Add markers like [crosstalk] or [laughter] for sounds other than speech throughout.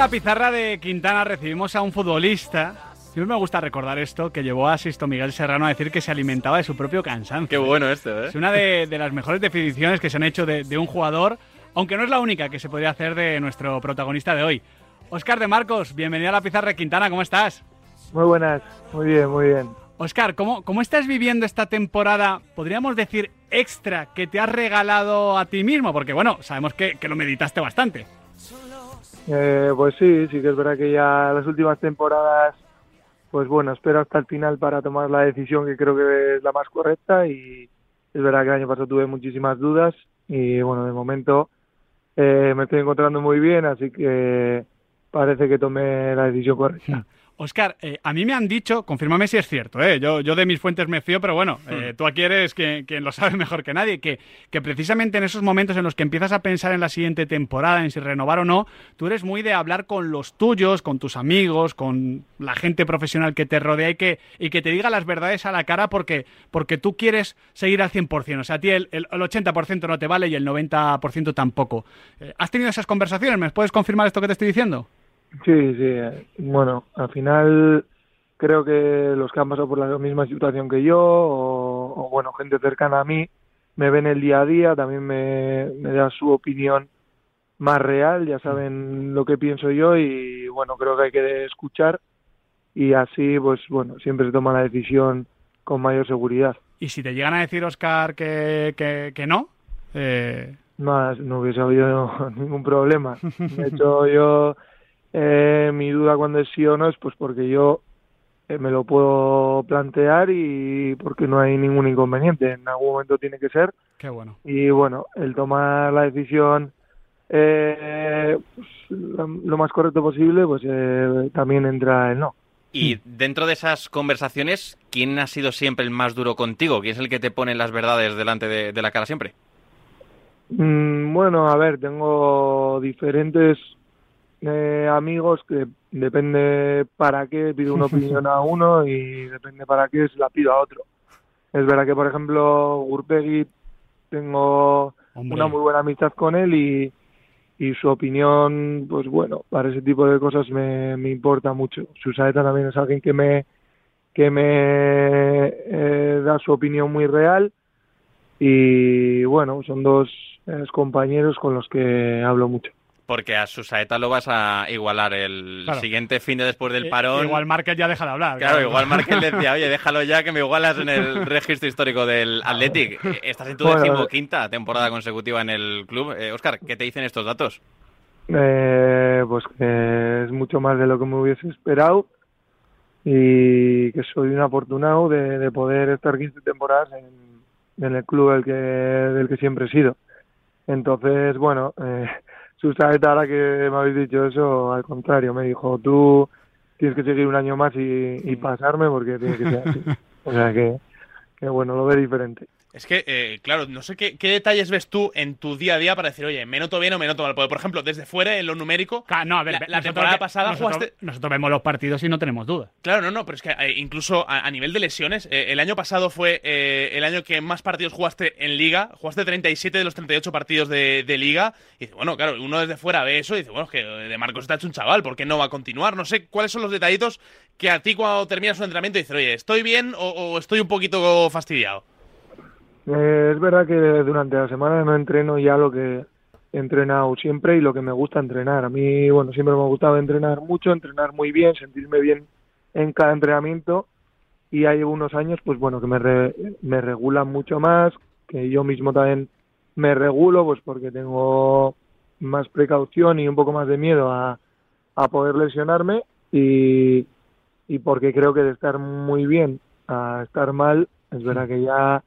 la pizarra de Quintana recibimos a un futbolista. Siempre me gusta recordar esto, que llevó a Sisto Miguel Serrano a decir que se alimentaba de su propio cansancio. Qué bueno esto, ¿eh? Es una de, de las mejores definiciones que se han hecho de, de un jugador, aunque no es la única que se podría hacer de nuestro protagonista de hoy. Óscar de Marcos, bienvenido a la pizarra de Quintana, ¿cómo estás? Muy buenas, muy bien, muy bien. Óscar, ¿cómo, ¿cómo estás viviendo esta temporada, podríamos decir, extra que te has regalado a ti mismo? Porque, bueno, sabemos que, que lo meditaste bastante. Eh, pues sí, sí que es verdad que ya las últimas temporadas, pues bueno, espero hasta el final para tomar la decisión que creo que es la más correcta y es verdad que el año pasado tuve muchísimas dudas y bueno, de momento eh, me estoy encontrando muy bien, así que parece que tomé la decisión correcta. Oscar, eh, a mí me han dicho, confírmame si es cierto, eh, yo, yo de mis fuentes me fío, pero bueno, eh, tú aquí eres quien, quien lo sabe [laughs] mejor que nadie, que, que precisamente en esos momentos en los que empiezas a pensar en la siguiente temporada, en si renovar o no, tú eres muy de hablar con los tuyos, con tus amigos, con la gente profesional que te rodea y que, y que te diga las verdades a la cara porque, porque tú quieres seguir al 100%. O sea, a ti el, el, el 80% no te vale y el 90% tampoco. Eh, ¿Has tenido esas conversaciones? ¿Me puedes confirmar esto que te estoy diciendo? Sí, sí. Bueno, al final creo que los que han pasado por la misma situación que yo, o, o bueno, gente cercana a mí, me ven el día a día, también me, me da su opinión más real, ya saben lo que pienso yo y bueno, creo que hay que escuchar y así, pues bueno, siempre se toma la decisión con mayor seguridad. Y si te llegan a decir, Oscar, que, que, que no, eh... no, no hubiese habido [laughs] ningún problema. De hecho, yo eh, mi duda cuando es sí o no es pues porque yo eh, me lo puedo plantear y porque no hay ningún inconveniente. En algún momento tiene que ser. Qué bueno. Y bueno, el tomar la decisión eh, pues, lo, lo, más correcto posible, pues eh, también entra el no. Y dentro de esas conversaciones, ¿quién ha sido siempre el más duro contigo? ¿Quién es el que te pone las verdades delante de, de la cara siempre? Mm, bueno, a ver, tengo diferentes eh, amigos que depende para qué pido una [laughs] opinión a uno y depende para qué se la pido a otro. Es verdad que, por ejemplo, Gurpegui tengo Hombre. una muy buena amistad con él y, y su opinión, pues bueno, para ese tipo de cosas me, me importa mucho. Susaeta también es alguien que me que me eh, da su opinión muy real y bueno, son dos eh, compañeros con los que hablo mucho porque a Susaeta lo vas a igualar el claro. siguiente fin de después del parón. Igual Márquez ya deja de hablar. Claro, claro. igual Márquez [laughs] decía, oye, déjalo ya que me igualas en el registro histórico del Athletic. Estás en tu bueno, decimoquinta temporada consecutiva en el club. Eh, Oscar, ¿qué te dicen estos datos? Eh, pues que es mucho más de lo que me hubiese esperado y que soy un afortunado de, de poder estar 15 temporadas en, en el club del que, del que siempre he sido. Entonces, bueno, eh, Susaeta, ahora que me habéis dicho eso, al contrario, me dijo, tú tienes que seguir un año más y, y pasarme porque tiene que ser así. [laughs] O sea que, que bueno, lo ve diferente. Es que, eh, claro, no sé qué, qué, detalles ves tú en tu día a día para decir, oye, me noto bien o me noto mal. Porque, por ejemplo, desde fuera, en lo numérico, claro, no, a ver, la, la temporada pasada nosotros, jugaste... Nosotros vemos los partidos y no tenemos duda. Claro, no, no, pero es que eh, incluso a, a, nivel de lesiones, eh, el año pasado fue eh, el año que más partidos jugaste en Liga. Jugaste 37 de los 38 partidos de, de, Liga. Y dice, bueno, claro, uno desde fuera ve eso y dice, bueno, es que de Marcos está hecho un chaval, ¿por qué no va a continuar? No sé cuáles son los detallitos que a ti cuando terminas un entrenamiento dices, oye, ¿estoy bien o, o estoy un poquito fastidiado? Eh, es verdad que durante la semana no entreno ya lo que he entrenado siempre y lo que me gusta entrenar. A mí, bueno, siempre me ha gustado entrenar mucho, entrenar muy bien, sentirme bien en cada entrenamiento y hay unos años, pues bueno, que me, re, me regulan mucho más, que yo mismo también me regulo, pues porque tengo más precaución y un poco más de miedo a, a poder lesionarme y, y porque creo que de estar muy bien a estar mal, es verdad que ya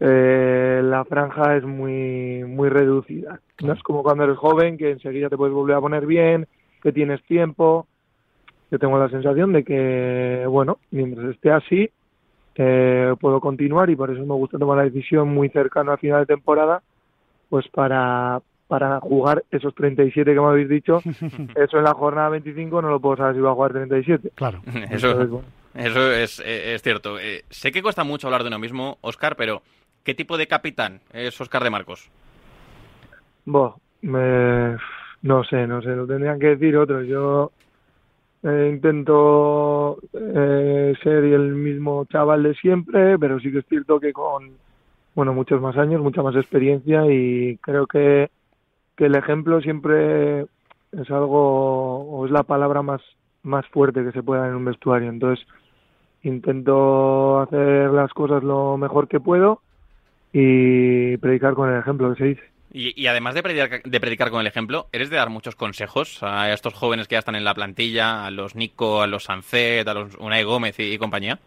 eh, la franja es muy muy reducida. No es como cuando eres joven, que enseguida te puedes volver a poner bien, que tienes tiempo. Yo tengo la sensación de que, bueno, mientras esté así, eh, puedo continuar y por eso me gusta tomar la decisión muy cercano al final de temporada, pues para, para jugar esos 37 que me habéis dicho, [laughs] eso en la jornada 25 no lo puedo saber si va a jugar 37. Claro, eso, Entonces, bueno. eso es, es cierto. Eh, sé que cuesta mucho hablar de uno mismo, Oscar, pero ¿Qué tipo de capitán es Oscar de Marcos? no sé, no sé, lo tendrían que decir otros. Yo eh, intento eh, ser el mismo chaval de siempre, pero sí que es cierto que con bueno muchos más años, mucha más experiencia y creo que, que el ejemplo siempre es algo o es la palabra más más fuerte que se pueda en un vestuario. Entonces intento hacer las cosas lo mejor que puedo y predicar con el ejemplo que se dice. Y, además de predicar, de predicar con el ejemplo, ¿eres de dar muchos consejos a estos jóvenes que ya están en la plantilla, a los Nico, a los Sancet, a los Unai Gómez y, compañía?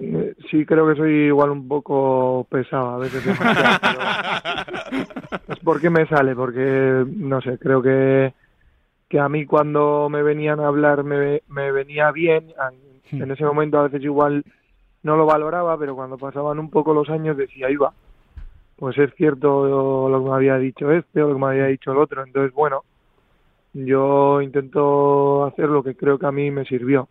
Eh, sí, creo que soy igual un poco pesado a veces. [laughs] es porque me sale, porque no sé, creo que, que a mí cuando me venían a hablar me, me venía bien. Hmm. En ese momento a veces igual no lo valoraba, pero cuando pasaban un poco los años decía, iba pues es cierto lo que me había dicho este o lo que me había dicho el otro. Entonces, bueno, yo intento hacer lo que creo que a mí me sirvió.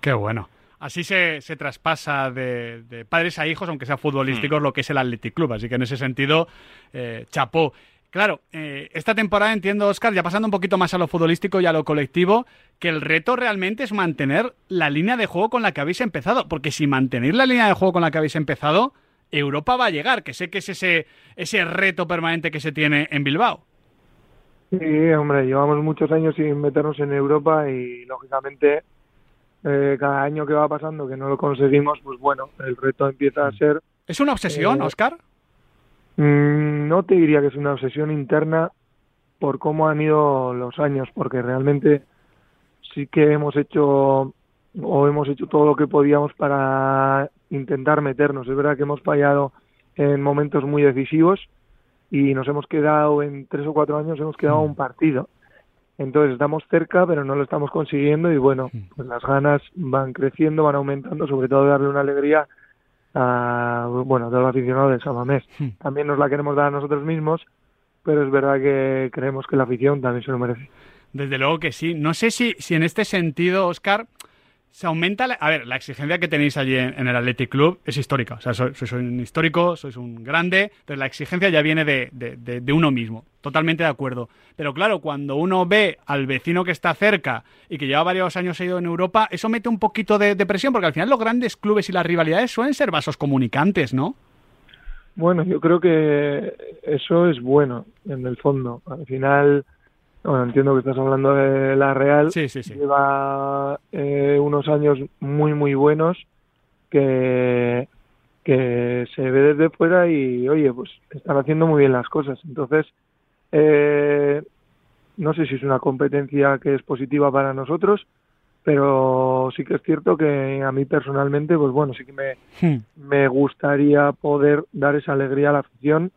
Qué bueno. Así se, se traspasa de, padres a hijos, aunque sea futbolísticos, mm. lo que es el Athletic Club. Así que en ese sentido, eh, chapó. Claro, eh, esta temporada entiendo, Oscar, ya pasando un poquito más a lo futbolístico y a lo colectivo, que el reto realmente es mantener la línea de juego con la que habéis empezado. Porque si mantenéis la línea de juego con la que habéis empezado, Europa va a llegar, que sé que es ese, ese reto permanente que se tiene en Bilbao. Sí, hombre, llevamos muchos años sin meternos en Europa y lógicamente eh, cada año que va pasando que no lo conseguimos, pues bueno, el reto empieza a ser... ¿Es una obsesión, eh, Oscar? Mm, no te diría que es una obsesión interna por cómo han ido los años, porque realmente sí que hemos hecho o hemos hecho todo lo que podíamos para intentar meternos. Es verdad que hemos fallado en momentos muy decisivos y nos hemos quedado en tres o cuatro años, hemos quedado un partido. Entonces estamos cerca, pero no lo estamos consiguiendo y bueno, pues las ganas van creciendo, van aumentando, sobre todo darle una alegría a, bueno, todos los aficionados de Samamés. También nos la queremos dar a nosotros mismos, pero es verdad que creemos que la afición también se lo merece. Desde luego que sí. No sé si, si en este sentido, Oscar, se aumenta. La, a ver, la exigencia que tenéis allí en, el Athletic Club es histórica. O sea, sois, un histórico, sois un grande, pero la exigencia ya viene de, de, uno mismo. Totalmente de acuerdo. Pero claro, cuando uno ve al vecino que está cerca y que lleva varios años ido en Europa, eso mete un poquito de, presión, porque al final los grandes clubes y las rivalidades suelen ser vasos comunicantes, ¿no? Bueno, yo creo que eso es bueno, en el fondo. Al final bueno, entiendo que estás hablando de la Real. Sí, sí, sí. Lleva eh, unos años muy, muy buenos que, que se ve desde fuera y, oye, pues están haciendo muy bien las cosas. Entonces, eh, no sé si es una competencia que es positiva para nosotros, pero sí que es cierto que a mí personalmente, pues bueno, sí que me, hmm. me gustaría poder dar esa alegría a la afición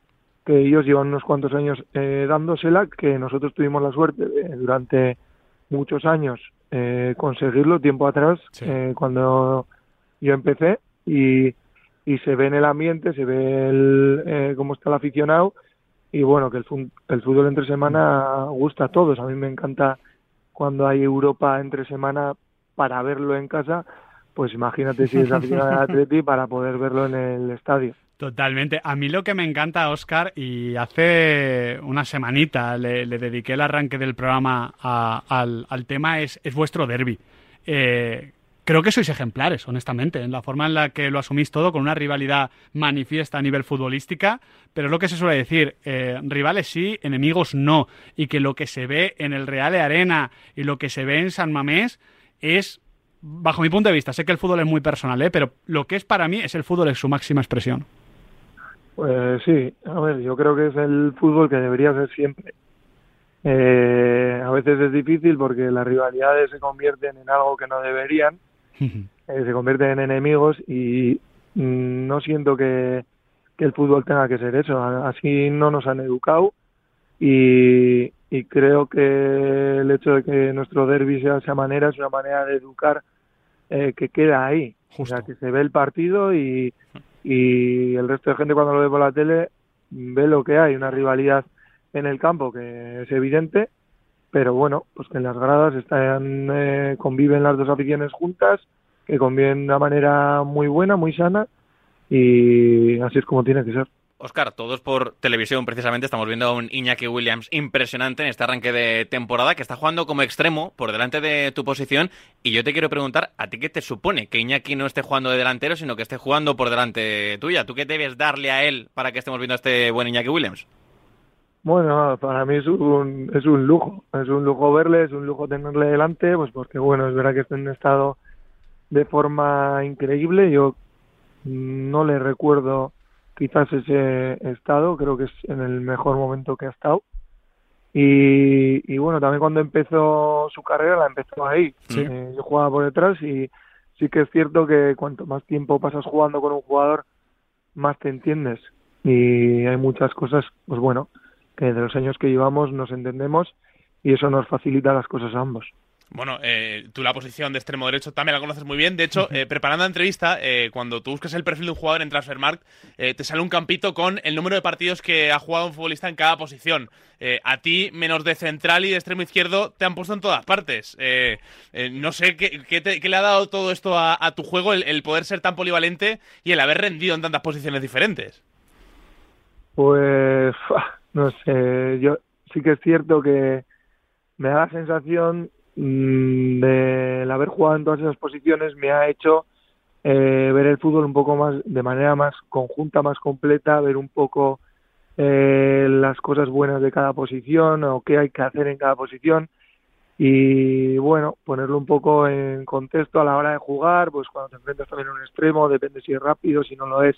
que ellos llevan unos cuantos años eh, dándosela, que nosotros tuvimos la suerte durante muchos años eh, conseguirlo tiempo atrás, eh, cuando yo empecé, y, y se ve en el ambiente, se ve el, eh, cómo está el aficionado, y bueno, que el, el fútbol entre semana gusta a todos. A mí me encanta cuando hay Europa entre semana para verlo en casa, pues imagínate si es aficionado de [laughs] Atleti para poder verlo en el estadio. Totalmente. A mí lo que me encanta, Oscar, y hace una semanita le, dediqué el arranque del programa al, tema, es, vuestro derby. Eh, creo que sois ejemplares, honestamente, en la forma en la que lo asumís todo, con una rivalidad manifiesta a nivel futbolística, pero es lo que se suele decir, eh, rivales sí, enemigos no, y que lo que se ve en el Real de Arena y lo que se ve en San Mamés es, bajo mi punto de vista, sé que el fútbol es muy personal, ¿eh? pero lo que es para mí es el fútbol en su máxima expresión. Pues sí, a ver, yo creo que es el fútbol que debería ser siempre. Eh, a veces es difícil porque las rivalidades se convierten en algo que no deberían, [laughs] eh, se convierten en enemigos y mm, no siento que, el fútbol tenga que ser eso. Así no nos han educado y, creo que el hecho de que nuestro derby sea de esa manera es una manera de educar eh, que queda ahí. O sea, que se ve el partido y, y el resto de gente cuando lo ve por la tele ve lo que hay, una rivalidad en el campo que es evidente, pero bueno, pues que en las gradas están, eh, conviven las dos aficiones juntas, que conviven de una manera muy buena, muy sana y así es como tiene que ser. Oscar, todos por televisión precisamente estamos viendo a un Iñaki Williams impresionante en este arranque de temporada que está jugando como extremo por delante de tu posición y yo te quiero preguntar, ¿a ti qué te supone que Iñaki no esté jugando de delantero sino que esté jugando por delante tuya? ¿Tú qué debes darle a él para que estemos viendo a este buen Iñaki Williams? Bueno, para mí es un, es un lujo, es un lujo verle, es un lujo tenerle delante, pues porque bueno, es verdad que está en un estado de forma increíble, yo no le recuerdo quizás ese estado, creo que es en el mejor momento que ha estado. Y, bueno, también cuando empezó su carrera la empezó ahí. Eh, yo jugaba por detrás y sí que es cierto que cuanto más tiempo pasas jugando con un jugador, más te entiendes. Y hay muchas cosas, pues bueno, que de los años que llevamos nos entendemos y eso nos facilita las cosas a ambos. Bueno, eh, tú la posición de extremo derecho también la conoces muy bien. De hecho, [laughs] eh, preparando la entrevista, eh, cuando tú buscas el perfil de un jugador en Transfermarkt, te sale un campito con el número de partidos que ha jugado un futbolista en cada posición. a ti, menos de central y de extremo izquierdo, te han puesto en todas partes. no sé ¿qué, le ha dado todo esto a, tu juego, el, poder ser tan polivalente y el haber rendido en tantas posiciones diferentes. Pues, [laughs] no sé, yo sí que es cierto que me da la sensación del haber jugado en todas esas posiciones me ha hecho eh, ver el fútbol un poco más de manera más conjunta, más completa, ver un poco eh, las cosas buenas de cada posición o qué hay que hacer en cada posición y bueno, ponerlo un poco en contexto a la hora de jugar, pues cuando te enfrentas también a un extremo, depende si es rápido, si no lo es,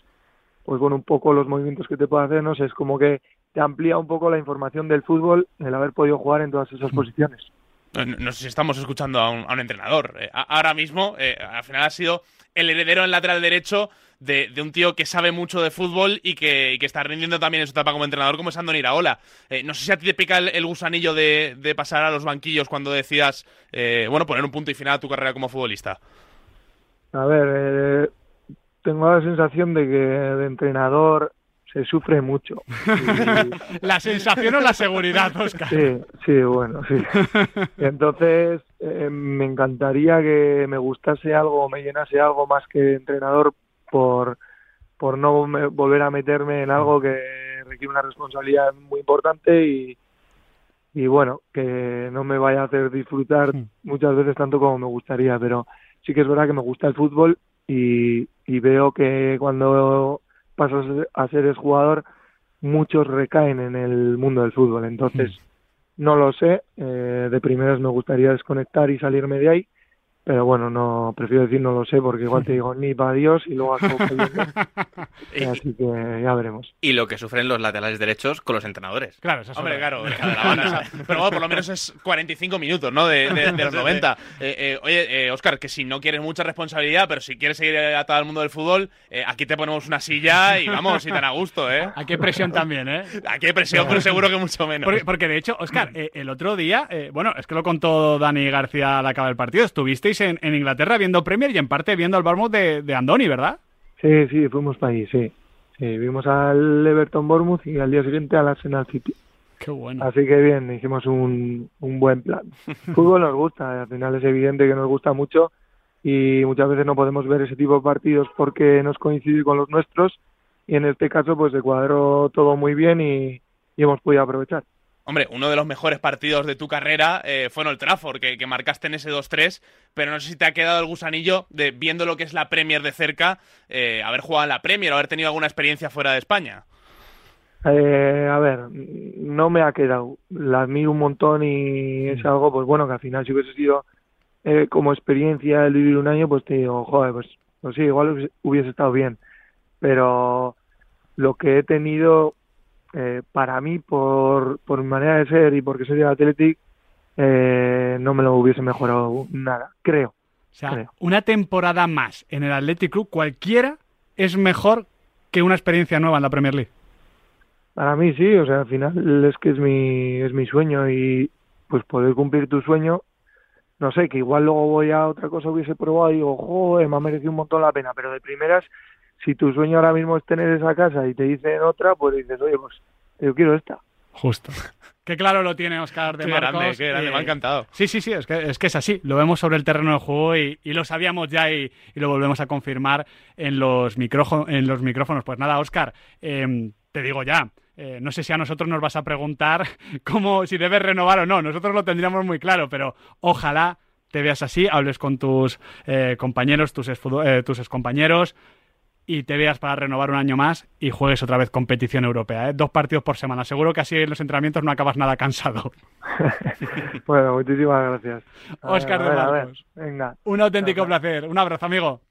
pues bueno, un poco los movimientos que te puede hacer, no sé, es como que te amplía un poco la información del fútbol el haber podido jugar en todas esas mm. posiciones. No, sé si estamos escuchando a un, entrenador. Eh, ahora mismo, eh, al final ha sido el heredero en lateral derecho de, un tío que sabe mucho de fútbol y que, está rindiendo también en su etapa como entrenador, como es Andoni Iraola. Eh, no sé si a ti te pica el, gusanillo de, pasar a los banquillos cuando decías, bueno, poner un punto y final a tu carrera como futbolista. A ver, tengo la sensación de que de entrenador se sufre mucho. [laughs] ¿La sensación o la seguridad, Oscar? Sí, sí, bueno, sí. [laughs] Entonces, eh, me encantaría que me gustase algo, me llenase algo más que entrenador por, por no volver a meterme en algo que requiere una responsabilidad muy importante y, y bueno, que no me vaya a hacer disfrutar muchas veces tanto como me gustaría, pero sí que es verdad que me gusta el fútbol y, y veo que cuando pasas a ser jugador, muchos recaen en el mundo del fútbol. Entonces, mm. no lo sé. Eh, de primeras me gustaría desconectar y salirme de ahí pero bueno, no prefiero decir no lo sé porque igual te digo [laughs] ni para Dios y luego acabo [laughs] Así que ya veremos. Y lo que sufren los laterales derechos con los entrenadores. Claro, eso Hombre, claro. [laughs] pero bueno, por lo menos es 45 minutos, ¿no? De, los 90. Eh, eh, oye, eh, Oscar, que si no quieres mucha responsabilidad, pero si quieres seguir atado al mundo del fútbol, eh, aquí te ponemos una silla y vamos, y tan a gusto, ¿eh? Aquí hay presión también, ¿eh? Aquí hay presión, pero seguro que mucho menos. Porque, de hecho, Oscar, el otro día, bueno, es que lo contó Dani García al acabar el partido, estuviste en, Inglaterra viendo Premier y en parte viendo el Bournemouth de, Andoni, ¿verdad? Sí, sí, fuimos para ahí, sí. sí. Vimos al Everton Bournemouth y al día siguiente al Arsenal City. Qué bueno. Así que bien, hicimos un, un buen plan. [laughs] Fútbol nos gusta, al final es evidente que nos gusta mucho y muchas veces no podemos ver ese tipo de partidos porque nos coincide con los nuestros y en este caso pues se cuadró todo muy bien y hemos podido aprovechar. Hombre, uno de los mejores partidos de tu carrera eh, fue en el Trafford, que, marcaste en ese 2-3, pero no sé si te ha quedado el gusanillo de, viendo lo que es la Premier de cerca, eh, haber jugado en la Premier, haber tenido alguna experiencia fuera de España. Eh, a ver, no me ha quedado. La admiro un montón y es mm. algo, pues bueno, que al final si hubiese sido como experiencia el vivir un año, pues te digo, joder, pues, pues sí, igual hubiese estado bien. Pero lo que he tenido eh, para mí, por, por mi manera de ser y porque soy de Athletic, eh, no me lo hubiese mejorado nada, creo. O sea, una temporada más en el Athletic Club, cualquiera es mejor que una experiencia nueva en la Premier League. Para mí sí, o sea, al final es que es mi, es mi sueño y pues poder cumplir tu sueño, no sé, que igual luego voy a otra cosa hubiese probado y digo, joder, me ha merecido un montón la pena, pero de primeras si tu sueño ahora mismo es tener esa casa y te dicen otra, pues dices, oye, pues yo quiero esta. Justo. [laughs] Qué claro lo tiene Oscar de qué Grande, qué grande, me ha encantado. Sí, sí, sí, es que, es que es así. Lo vemos sobre el terreno de juego y, lo sabíamos ya y, lo volvemos a confirmar en los, en los micrófonos. Pues nada, Oscar, em, te digo ya, eh, no sé si a nosotros nos vas a preguntar [laughs] cómo, si debes renovar o no. Nosotros lo tendríamos muy claro, pero ojalá te veas así, hables con tus eh, compañeros, tus, eh, tus excompañeros y te veas para renovar un año más y juegues otra vez competición europea. Dos partidos por semana. Seguro que así en los entrenamientos no acabas nada cansado. [laughs] bueno, muchísimas gracias. Oscar de Marcos. Venga. Un auténtico placer. Un abrazo, amigo.